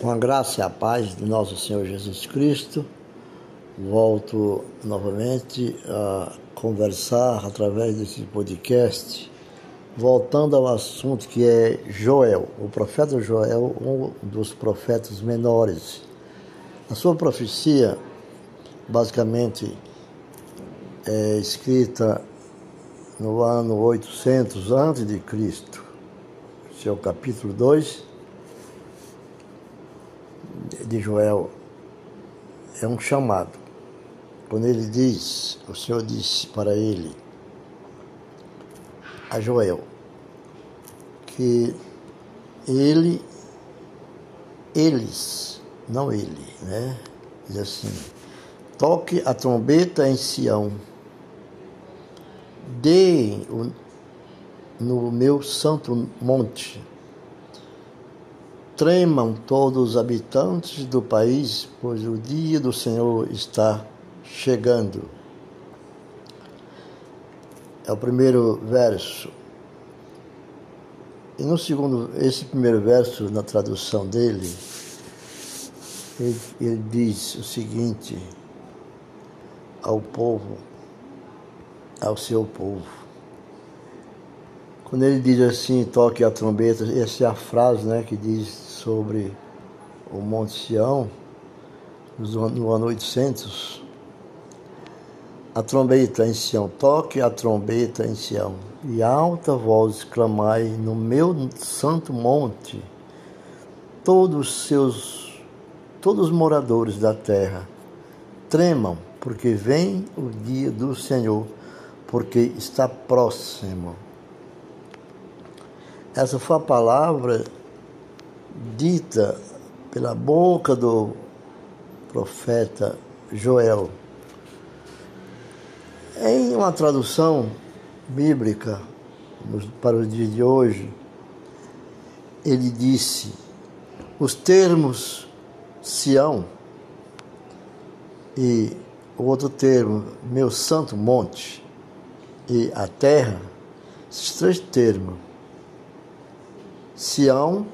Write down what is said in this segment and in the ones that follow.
Com a graça e a paz de nosso Senhor Jesus Cristo, volto novamente a conversar através desse podcast, voltando ao assunto que é Joel, o profeta Joel, um dos profetas menores. A sua profecia, basicamente, é escrita no ano 800 antes de Cristo, seu capítulo 2 de Joel é um chamado. Quando ele diz, o Senhor disse para ele, a Joel, que ele, eles, não ele, né? Diz assim, toque a trombeta em Sião, deem no meu santo monte Tremam todos os habitantes do país, pois o dia do Senhor está chegando. É o primeiro verso. E no segundo, esse primeiro verso, na tradução dele, ele, ele diz o seguinte ao povo, ao seu povo. Quando ele diz assim, toque a trombeta, essa é a frase né, que diz sobre o Monte Sião, no ano 800. A trombeta em Sião, toque a trombeta em Sião, e alta voz clamai no meu santo monte, todos os seus, todos os moradores da terra, tremam, porque vem o dia do Senhor, porque está próximo. Essa foi a palavra dita pela boca do profeta Joel. Em uma tradução bíblica para o dia de hoje, ele disse: os termos Sião e o outro termo, meu santo monte, e a terra, esses três termos Sião,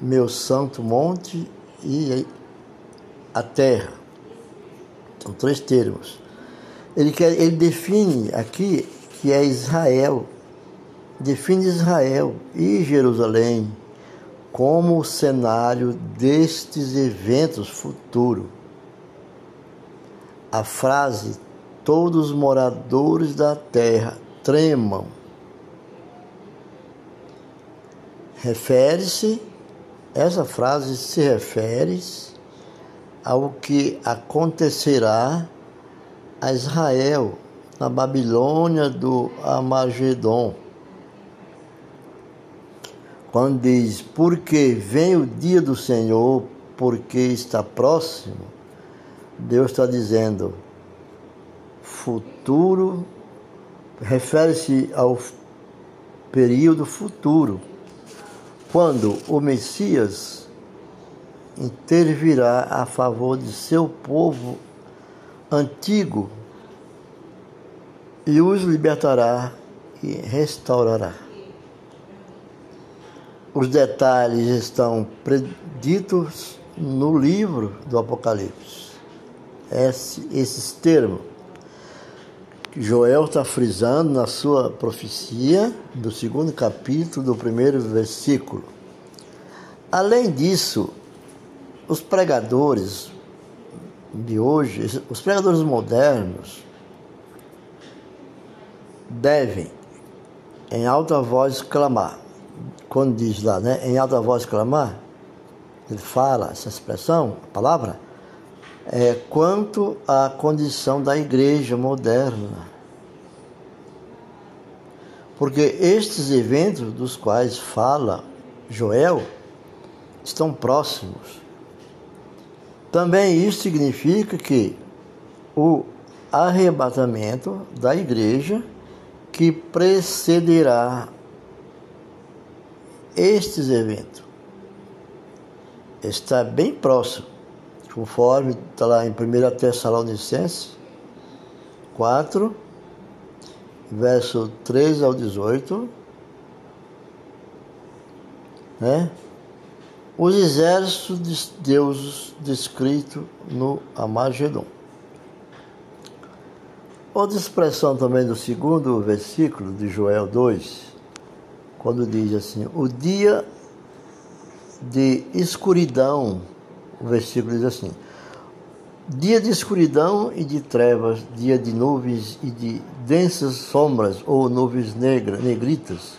meu santo monte e a terra. São três termos. Ele, quer, ele define aqui que é Israel, define Israel e Jerusalém como o cenário destes eventos futuros. A frase todos os moradores da terra tremam refere-se, essa frase se refere ao que acontecerá a Israel na Babilônia do Amagedon. Quando diz, porque vem o dia do Senhor, porque está próximo, Deus está dizendo, futuro, refere-se ao período futuro quando o Messias intervirá a favor de seu povo antigo e os libertará e restaurará. Os detalhes estão preditos no livro do Apocalipse. Esse, esses termos Joel está frisando na sua profecia do segundo capítulo do primeiro versículo. Além disso, os pregadores de hoje, os pregadores modernos, devem em alta voz clamar. Quando diz lá, né, em alta voz clamar, ele fala essa expressão, a palavra, é, quanto à condição da igreja moderna. Porque estes eventos dos quais fala Joel estão próximos. Também isso significa que o arrebatamento da igreja que precederá estes eventos está bem próximo conforme está lá em 1 Tessalonicenses 4, verso 13 ao 18, né? os exércitos de Deus descritos no Amagedon. Outra expressão também do segundo versículo de Joel 2, quando diz assim: O dia de escuridão, o versículo diz assim: Dia de escuridão e de trevas, dia de nuvens e de densas sombras ou nuvens negras, negritas,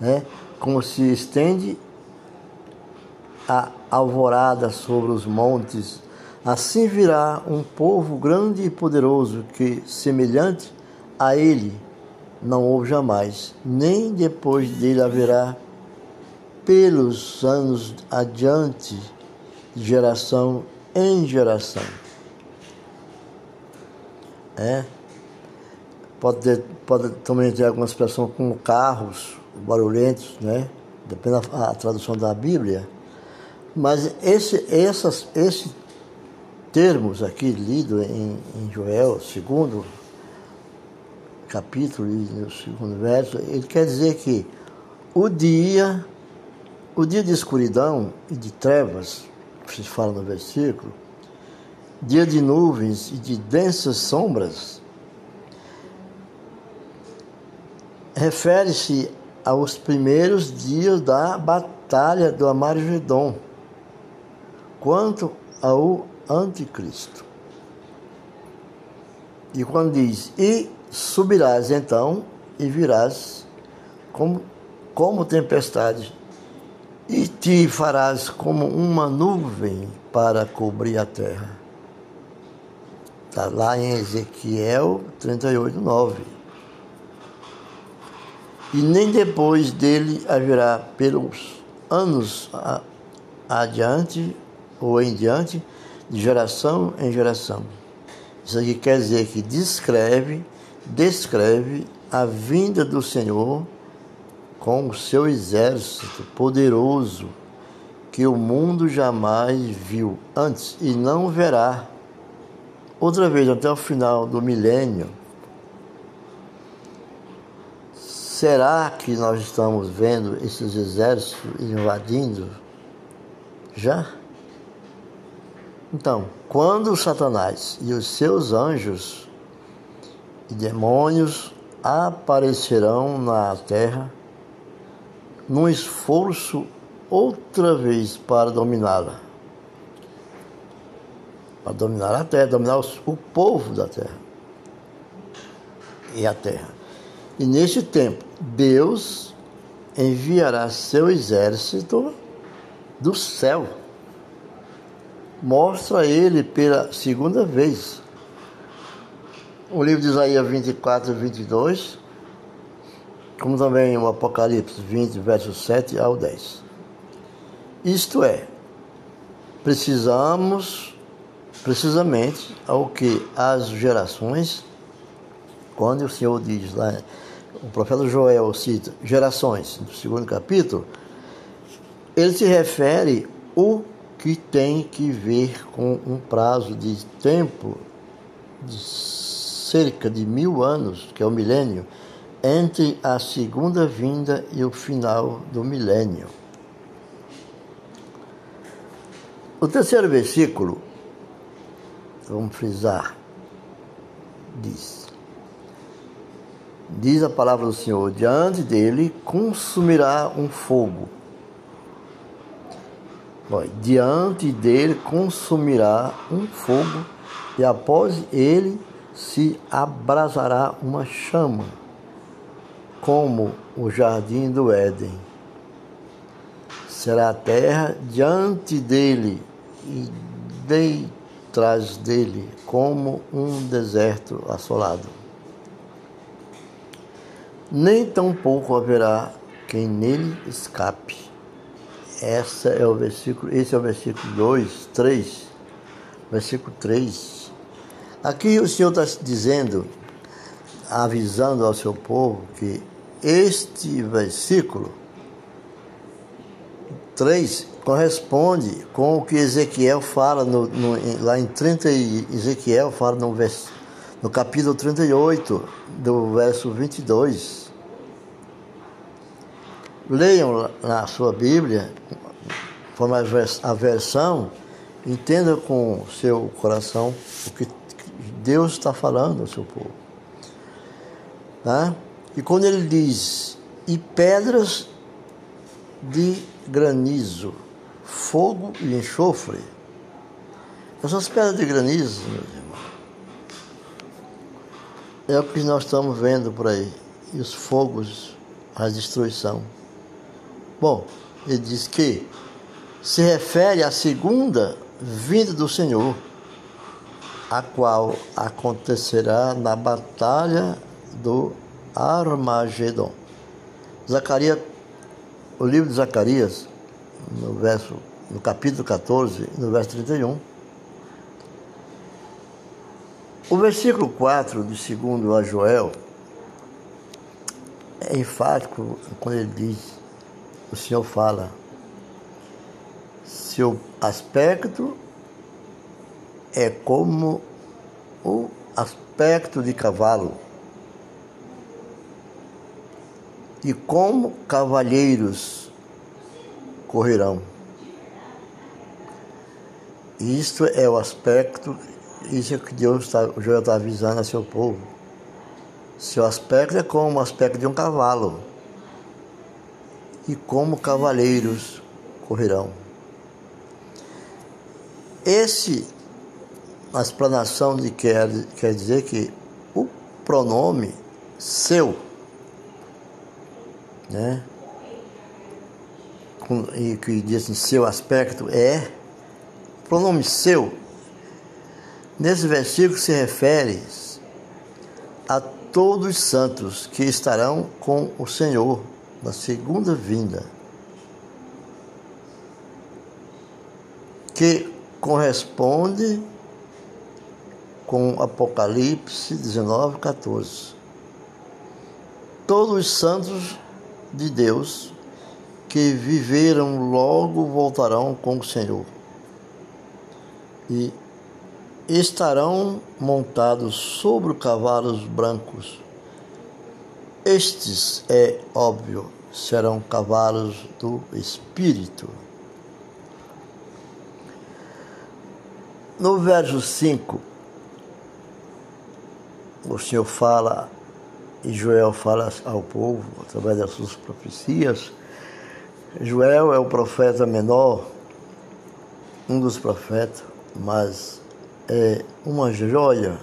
né? como se estende a alvorada sobre os montes Assim virá um povo grande e poderoso que, semelhante a ele, não houve jamais, nem depois dele haverá pelos anos adiante, geração em geração. É. Pode, ter, pode também ter alguma expressão como carros barulhentos, né? Depende da tradução da Bíblia. Mas esse, essas, esse termos aqui lido em, em Joel, segundo capítulo e no segundo verso, ele quer dizer que o dia, o dia de escuridão e de trevas, se fala no versículo, dia de nuvens e de densas sombras, refere-se aos primeiros dias da batalha do Amargedon, quanto ao anticristo. E quando diz, e subirás então, e virás como, como tempestade, e te farás como uma nuvem para cobrir a terra. Está lá em Ezequiel 38, 9. E nem depois dele haverá pelos anos adiante ou em diante de geração em geração. Isso aqui quer dizer que descreve, descreve a vinda do Senhor com o seu exército poderoso que o mundo jamais viu antes e não verá outra vez até o final do milênio. Será que nós estamos vendo esses exércitos invadindo já? Então, quando Satanás e os seus anjos e demônios aparecerão na terra, num esforço outra vez para dominá-la. Para dominar a terra, dominar o povo da terra e a terra. E neste tempo, Deus enviará seu exército do céu mostra ele pela segunda vez. O livro de Isaías 24 e 22, como também o Apocalipse 20, versos 7 ao 10. Isto é, precisamos, precisamente, ao que as gerações, quando o Senhor diz lá, o profeta Joel cita gerações, no segundo capítulo, ele se refere o que tem que ver com um prazo de tempo de cerca de mil anos, que é o milênio, entre a segunda vinda e o final do milênio. O terceiro versículo, vamos frisar, diz: Diz a palavra do Senhor: diante dele consumirá um fogo diante dele consumirá um fogo, e após ele se abrasará uma chama, como o jardim do Éden. Será a terra diante dele e detrás dele, como um deserto assolado. Nem tampouco haverá quem nele escape essa é o versículo, esse é o versículo 2, 3, versículo 3. Aqui o Senhor está dizendo, avisando ao seu povo que este versículo 3 corresponde com o que Ezequiel fala no, no, lá em 30 Ezequiel fala no, vers, no capítulo 38 do verso 22 Leiam na sua Bíblia, forma a versão, entenda com o seu coração o que Deus está falando ao seu povo. Tá? E quando ele diz, e pedras de granizo, fogo e enxofre, essas pedras de granizo, meus irmãos, é o que nós estamos vendo por aí. E os fogos, a destruição. Bom, ele diz que se refere à segunda vinda do Senhor, a qual acontecerá na batalha do Armagedon. Zacarias, o livro de Zacarias, no verso no capítulo 14, no verso 31. O versículo 4 de segundo a Joel é enfático quando ele diz, o Senhor fala, seu aspecto é como o aspecto de cavalo e como cavalheiros correrão. Isto é o aspecto, isso é que Deus está, o Joel está avisando a seu povo. Seu aspecto é como o aspecto de um cavalo e como cavaleiros correrão. Esse, a explanação de quer, quer dizer que o pronome seu, né? E que diz assim, seu aspecto é pronome seu, nesse versículo se refere a todos os santos que estarão com o Senhor na segunda vinda, que corresponde com Apocalipse 19, 14. Todos os santos de Deus que viveram logo voltarão com o Senhor e estarão montados sobre cavalos brancos. Estes, é óbvio, serão cavalos do Espírito. No verso 5, o Senhor fala, e Joel fala ao povo, através das suas profecias. Joel é o profeta menor, um dos profetas, mas é uma joia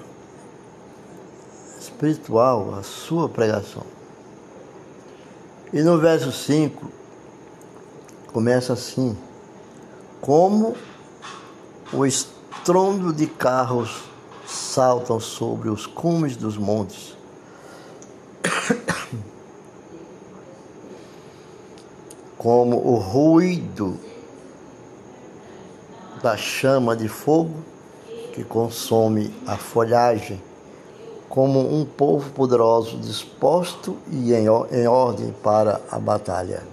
espiritual a sua pregação. E no verso 5 começa assim: Como o estrondo de carros saltam sobre os cumes dos montes. Como o ruído da chama de fogo que consome a folhagem, como um povo poderoso disposto e em, em ordem para a batalha.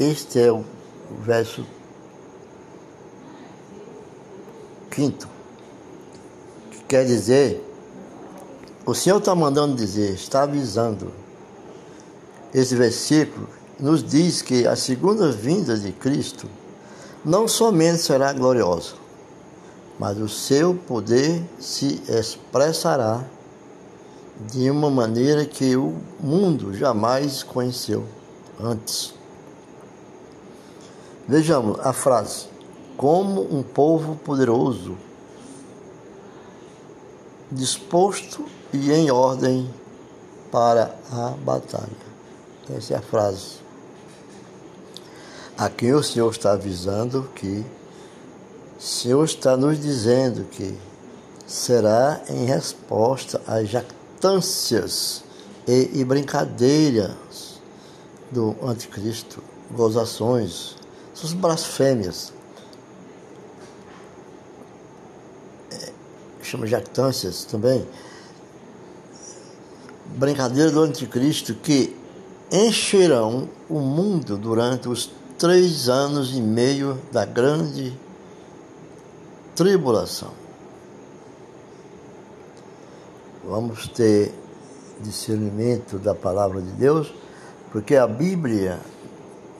Este é o verso quinto, que quer dizer, o Senhor está mandando dizer, está avisando. Esse versículo nos diz que a segunda vinda de Cristo não somente será gloriosa, mas o seu poder se expressará de uma maneira que o mundo jamais conheceu antes. Vejamos a frase: como um povo poderoso, disposto e em ordem para a batalha. Essa é a frase. Aqui o Senhor está avisando que o Senhor está nos dizendo que será em resposta às jactâncias e, e brincadeiras do anticristo, gozações, suas blasfêmias. É, chama jactâncias também. Brincadeira do anticristo que encherão o mundo durante os três anos e meio da grande tribulação. Vamos ter discernimento da palavra de Deus, porque a Bíblia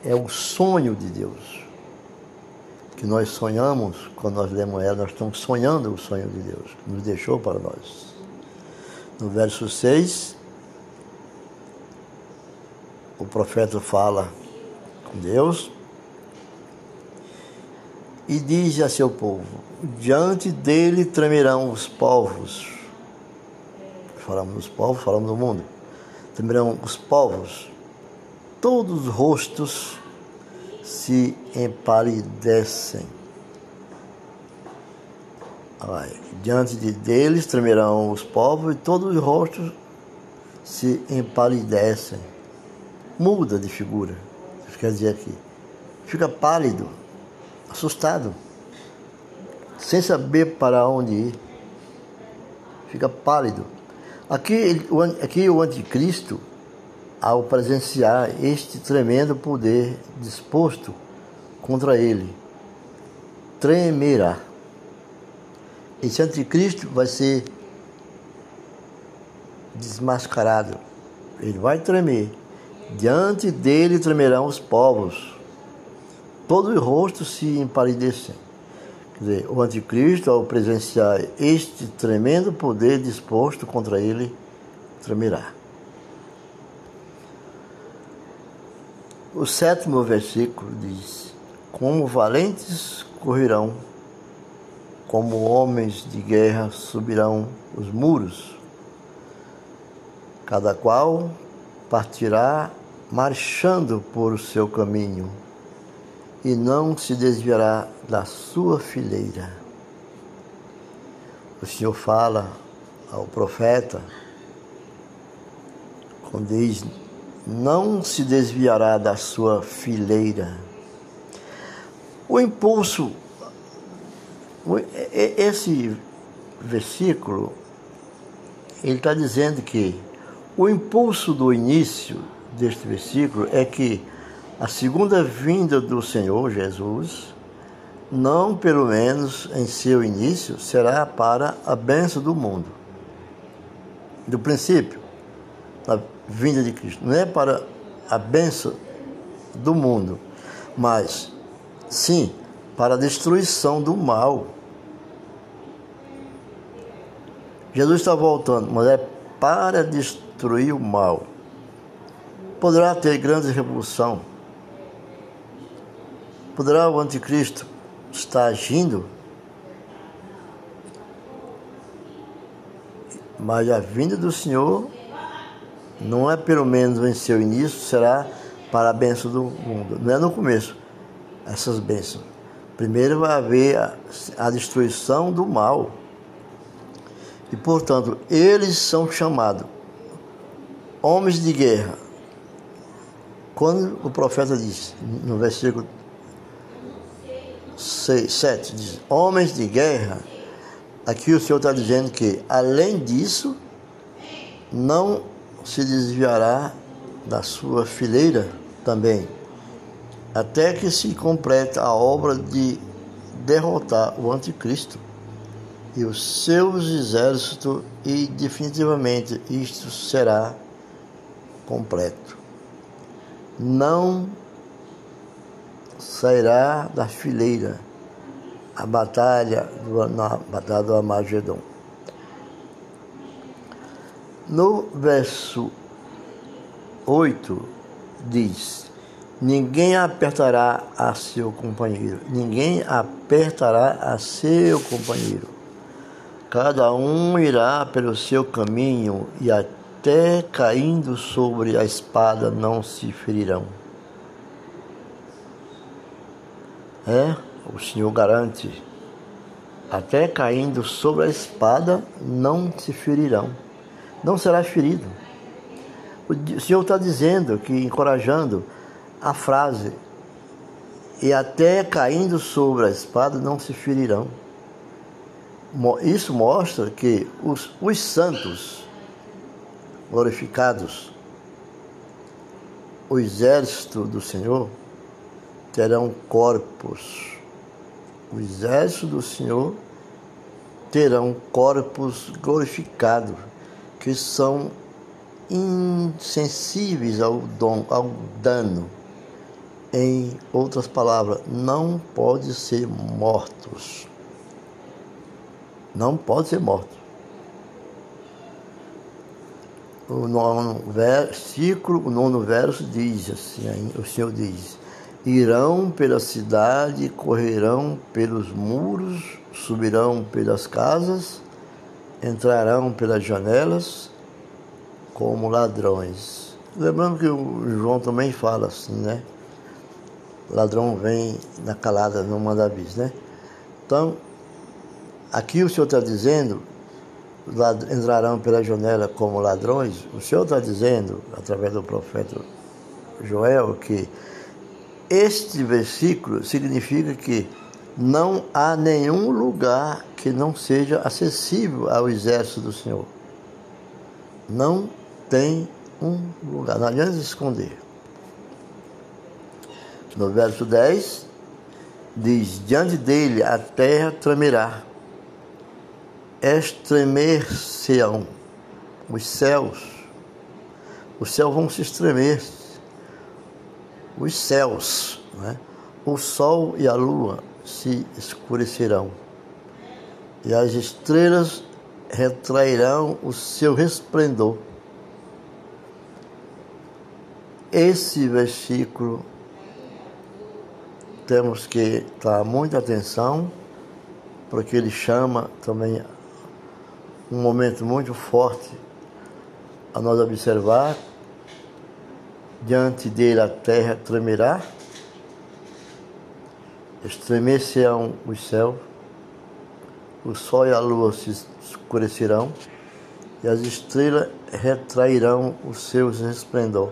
é o sonho de Deus. Que nós sonhamos, quando nós lemos ela, nós estamos sonhando o sonho de Deus, que nos deixou para nós. No verso 6, o profeta fala com Deus e diz a seu povo: Diante dele tremerão os povos. Falamos dos povos, falamos do mundo. Tremerão os povos, todos os rostos se empalidecem. Vai. Diante de deles tremerão os povos e todos os rostos se empalidecem. Muda de figura. Isso quer dizer aqui. Fica pálido, assustado, sem saber para onde ir. Fica pálido. Aqui, aqui o anticristo ao presenciar este tremendo poder disposto contra ele. Tremerá. Esse anticristo vai ser desmascarado. Ele vai tremer. Diante dele tremerão os povos. Todos os rostos se empalidecem. Quer dizer, o anticristo, ao presenciar este tremendo poder disposto contra ele, tremerá. O sétimo versículo diz: Como valentes correrão, como homens de guerra subirão os muros, cada qual partirá marchando por o seu caminho, e não se desviará da sua fileira. O Senhor fala ao profeta, quando diz: não se desviará da sua fileira. O impulso, esse versículo, ele está dizendo que o impulso do início deste versículo é que a segunda vinda do Senhor Jesus, não pelo menos em seu início, será para a bênção do mundo. Do princípio, vinda de Cristo. Não é para a bênção do mundo, mas sim para a destruição do mal. Jesus está voltando, mas é para destruir o mal. Poderá ter grande revolução. Poderá o anticristo estar agindo, mas a vinda do Senhor não é pelo menos em seu início, será para a bênção do mundo. Não é no começo, essas bênçãos. Primeiro vai haver a, a destruição do mal. E, portanto, eles são chamados homens de guerra. Quando o profeta diz, no versículo 6, 7, diz: Homens de guerra, aqui o Senhor está dizendo que, além disso, não se desviará da sua fileira também, até que se complete a obra de derrotar o anticristo e os seus exércitos e definitivamente isto será completo. Não sairá da fileira a batalha do, na batalha do Amagedon. No verso 8 diz: Ninguém apertará a seu companheiro, ninguém apertará a seu companheiro. Cada um irá pelo seu caminho e até caindo sobre a espada não se ferirão. É, o Senhor garante, até caindo sobre a espada não se ferirão não será ferido. O Senhor está dizendo que, encorajando a frase, e até caindo sobre a espada não se ferirão. Isso mostra que os, os santos glorificados, o exército do Senhor, terão corpos. O exército do Senhor terão corpos glorificados que são insensíveis ao, dom, ao dano, Em outras palavras, não pode ser mortos. Não pode ser morto. O nono versículo, o nono verso diz assim, o Senhor diz, irão pela cidade, correrão pelos muros, subirão pelas casas, entrarão pelas janelas como ladrões. Lembrando que o João também fala assim, né? ladrão vem na calada, não manda aviso, né? Então, aqui o Senhor está dizendo, entrarão pela janela como ladrões, o Senhor está dizendo, através do profeta Joel, que este versículo significa que não há nenhum lugar que não seja acessível ao exército do Senhor. Não tem um lugar, não adianta esconder. No verso 10, diz: Diante dele a terra tremerá, estremer-se-ão os céus, os céus vão se estremer, os céus, né? o sol e a lua se escurecerão, e as estrelas retrairão o seu resplendor. Esse versículo temos que dar muita atenção, porque ele chama também um momento muito forte a nós observar. Diante dele a terra tremerá, estremecerão os céus, o sol e a lua se escurecerão, e as estrelas retrairão o seu resplendor.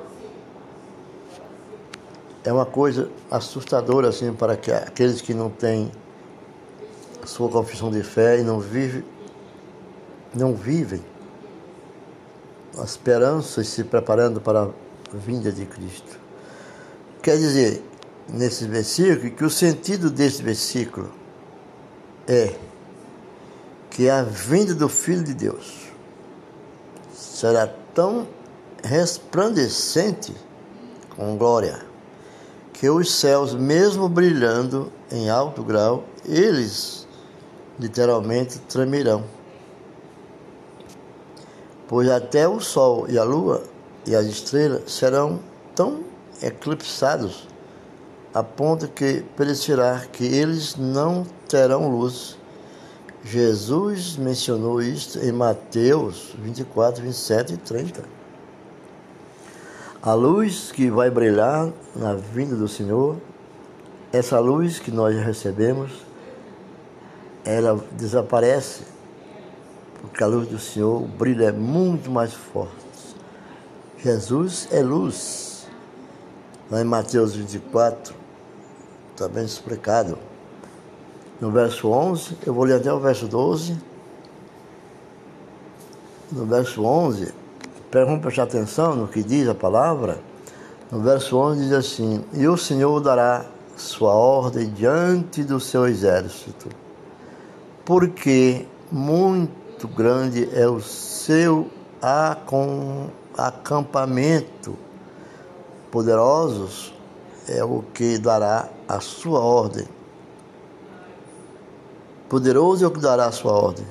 É uma coisa assustadora assim para aqueles que não têm sua confissão de fé e não vivem não vivem a esperança e se preparando para a vinda de Cristo. Quer dizer, nesse versículo, que o sentido desse versículo é que a vinda do Filho de Deus será tão resplandecente com glória que os céus, mesmo brilhando em alto grau, eles literalmente tremerão. Pois até o sol e a lua e as estrelas serão tão eclipsados a ponto que parecerá que eles não terão luz. Jesus mencionou isto em Mateus 24, 27 e 30. A luz que vai brilhar na vinda do Senhor, essa luz que nós recebemos, ela desaparece, porque a luz do Senhor, o brilho é muito mais forte. Jesus é luz. Lá em Mateus 24, está bem explicado. No verso 11, eu vou ler até o verso 12. No verso 11, Vamos prestar atenção no que diz a palavra. No verso 11 diz assim: E o Senhor dará sua ordem diante do seu exército, porque muito grande é o seu acampamento. Poderosos é o que dará a sua ordem. Poderoso é o que dará a sua ordem,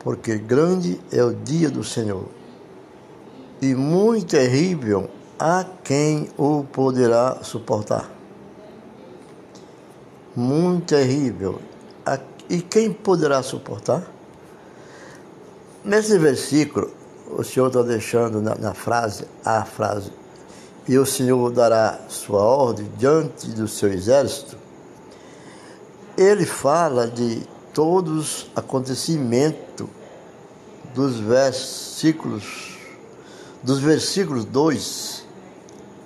porque grande é o dia do Senhor e muito terrível a quem o poderá suportar. Muito terrível. E quem poderá suportar? Nesse versículo, o Senhor está deixando na, na frase, a frase, e o Senhor dará sua ordem diante do seu exército. Ele fala de todos os acontecimentos dos versículos dos versículos 2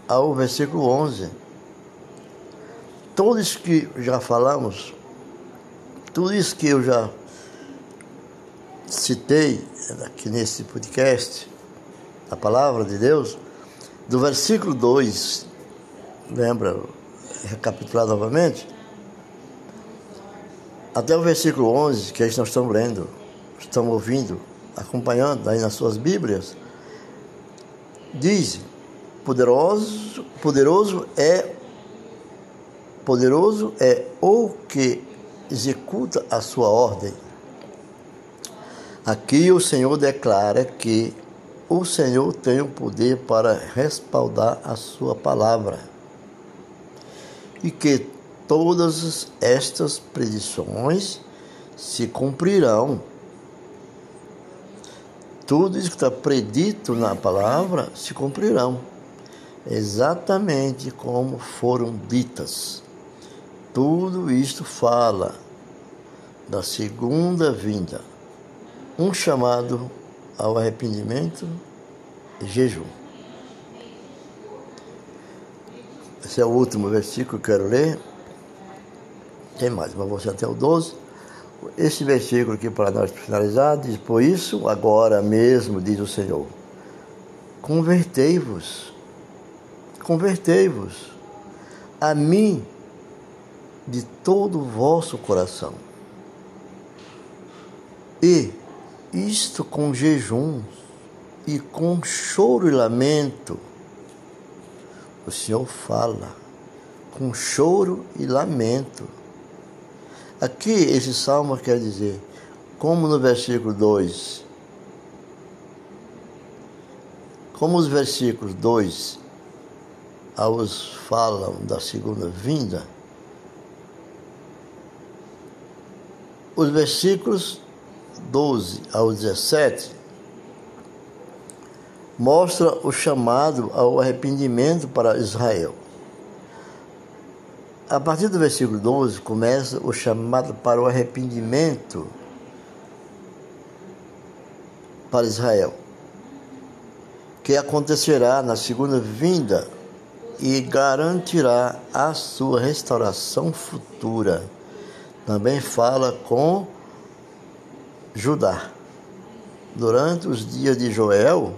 ao versículo 11. Tudo isso que já falamos, tudo isso que eu já citei aqui nesse podcast, a palavra de Deus, do versículo 2, lembra, recapitular novamente, até o versículo 11, que nós estamos lendo, estamos ouvindo, acompanhando aí nas suas Bíblias, diz: poderoso, poderoso é poderoso é o que executa a sua ordem. Aqui o Senhor declara que o Senhor tem o poder para respaldar a sua palavra e que todas estas predições se cumprirão. Tudo isso que está predito na palavra se cumprirão, exatamente como foram ditas. Tudo isto fala da segunda vinda, um chamado ao arrependimento e jejum. Esse é o último versículo que eu quero ler. Tem mais, mas vou até o 12. Esse versículo aqui para nós finalizar diz: Por isso, agora mesmo, diz o Senhor, convertei-vos, convertei-vos a mim de todo o vosso coração. E isto com jejum e com choro e lamento. O Senhor fala com choro e lamento. Aqui esse salmo quer dizer, como no versículo 2, como os versículos 2 aos falam da segunda vinda, os versículos 12 ao 17 mostra o chamado ao arrependimento para Israel. A partir do versículo 12 começa o chamado para o arrependimento para Israel, que acontecerá na segunda vinda e garantirá a sua restauração futura. Também fala com Judá. Durante os dias de Joel,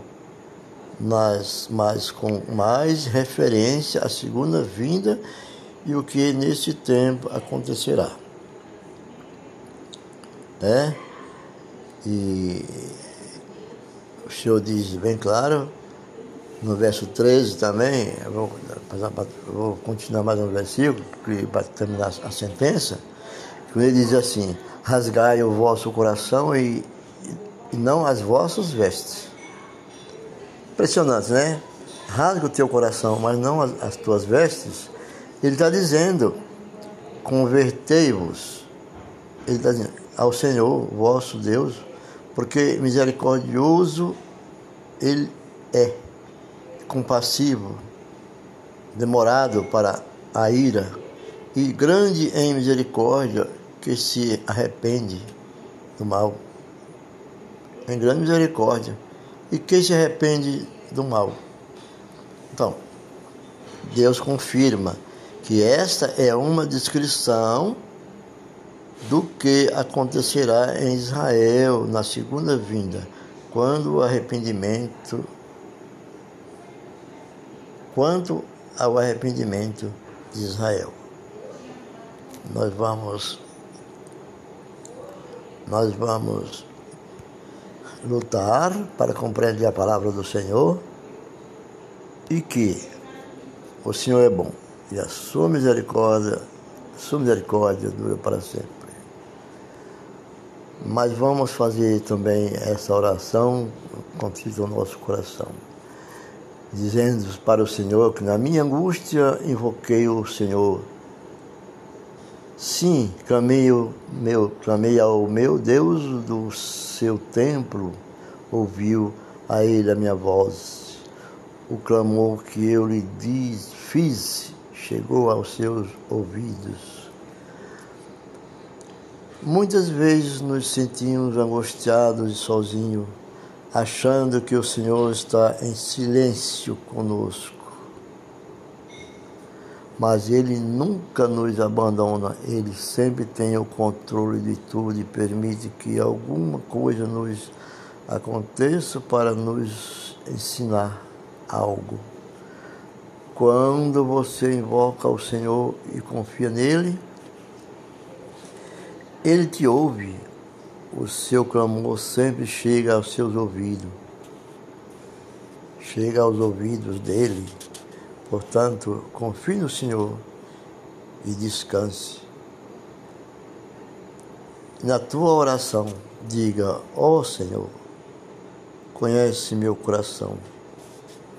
mas, mas com mais referência à segunda vinda e o que nesse tempo acontecerá. É? E o Senhor diz bem claro, no verso 13 também, vou, vou continuar mais um versículo para terminar a sentença, que ele diz assim, rasgai o vosso coração e, e não as vossas vestes. Impressionante, né? Rasga o teu coração, mas não as, as tuas vestes. Ele está dizendo: convertei-vos. Ele está dizendo ao Senhor, vosso Deus, porque misericordioso Ele é, compassivo, demorado para a ira e grande em misericórdia que se arrepende do mal, em grande misericórdia, e que se arrepende do mal. Então, Deus confirma que esta é uma descrição do que acontecerá em Israel na segunda vinda, quando o arrependimento quanto ao arrependimento de Israel. Nós vamos nós vamos lutar para compreender a palavra do Senhor e que o Senhor é bom e a sua misericórdia, sua misericórdia dura para sempre. Mas vamos fazer também essa oração contigo no nosso coração, dizendo para o Senhor que na minha angústia invoquei o Senhor Sim, clamei, meu, clamei ao meu Deus do seu templo, ouviu a ele a minha voz. O clamor que eu lhe diz, fiz chegou aos seus ouvidos. Muitas vezes nos sentimos angustiados e sozinhos, achando que o Senhor está em silêncio conosco mas Ele nunca nos abandona, Ele sempre tem o controle de tudo e permite que alguma coisa nos aconteça para nos ensinar algo. Quando você invoca o Senhor e confia nele, Ele te ouve, o seu clamor sempre chega aos seus ouvidos, chega aos ouvidos dele Portanto, confie no Senhor e descanse. Na tua oração, diga: Ó oh, Senhor, conhece meu coração.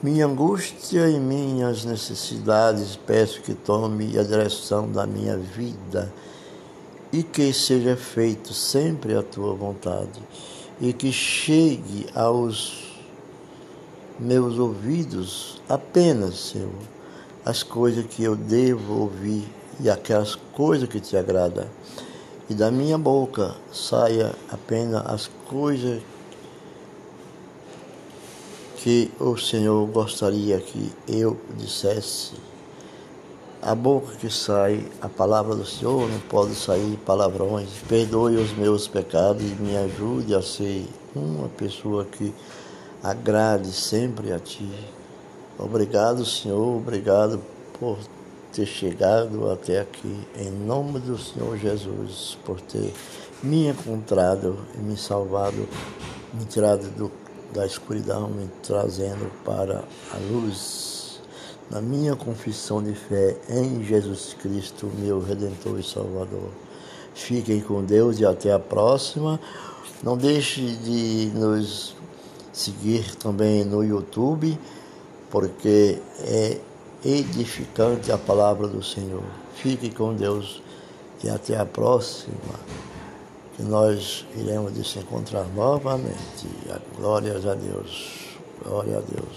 Minha angústia e minhas necessidades, peço que tome a direção da minha vida e que seja feito sempre a tua vontade e que chegue aos meus ouvidos apenas, Senhor, as coisas que eu devo ouvir e aquelas coisas que te agradam. E da minha boca saia apenas as coisas que o Senhor gostaria que eu dissesse. A boca que sai a palavra do Senhor não pode sair palavrões. Perdoe os meus pecados e me ajude a ser uma pessoa que agrade sempre a Ti. Obrigado, Senhor, obrigado por ter chegado até aqui, em nome do Senhor Jesus, por ter me encontrado e me salvado, me tirado do, da escuridão, me trazendo para a luz. Na minha confissão de fé em Jesus Cristo, meu Redentor e Salvador. Fiquem com Deus e até a próxima. Não deixe de nos seguir também no YouTube, porque é edificante a palavra do Senhor. Fique com Deus e até a próxima, que nós iremos se encontrar novamente. Glórias a Deus. Glória a Deus.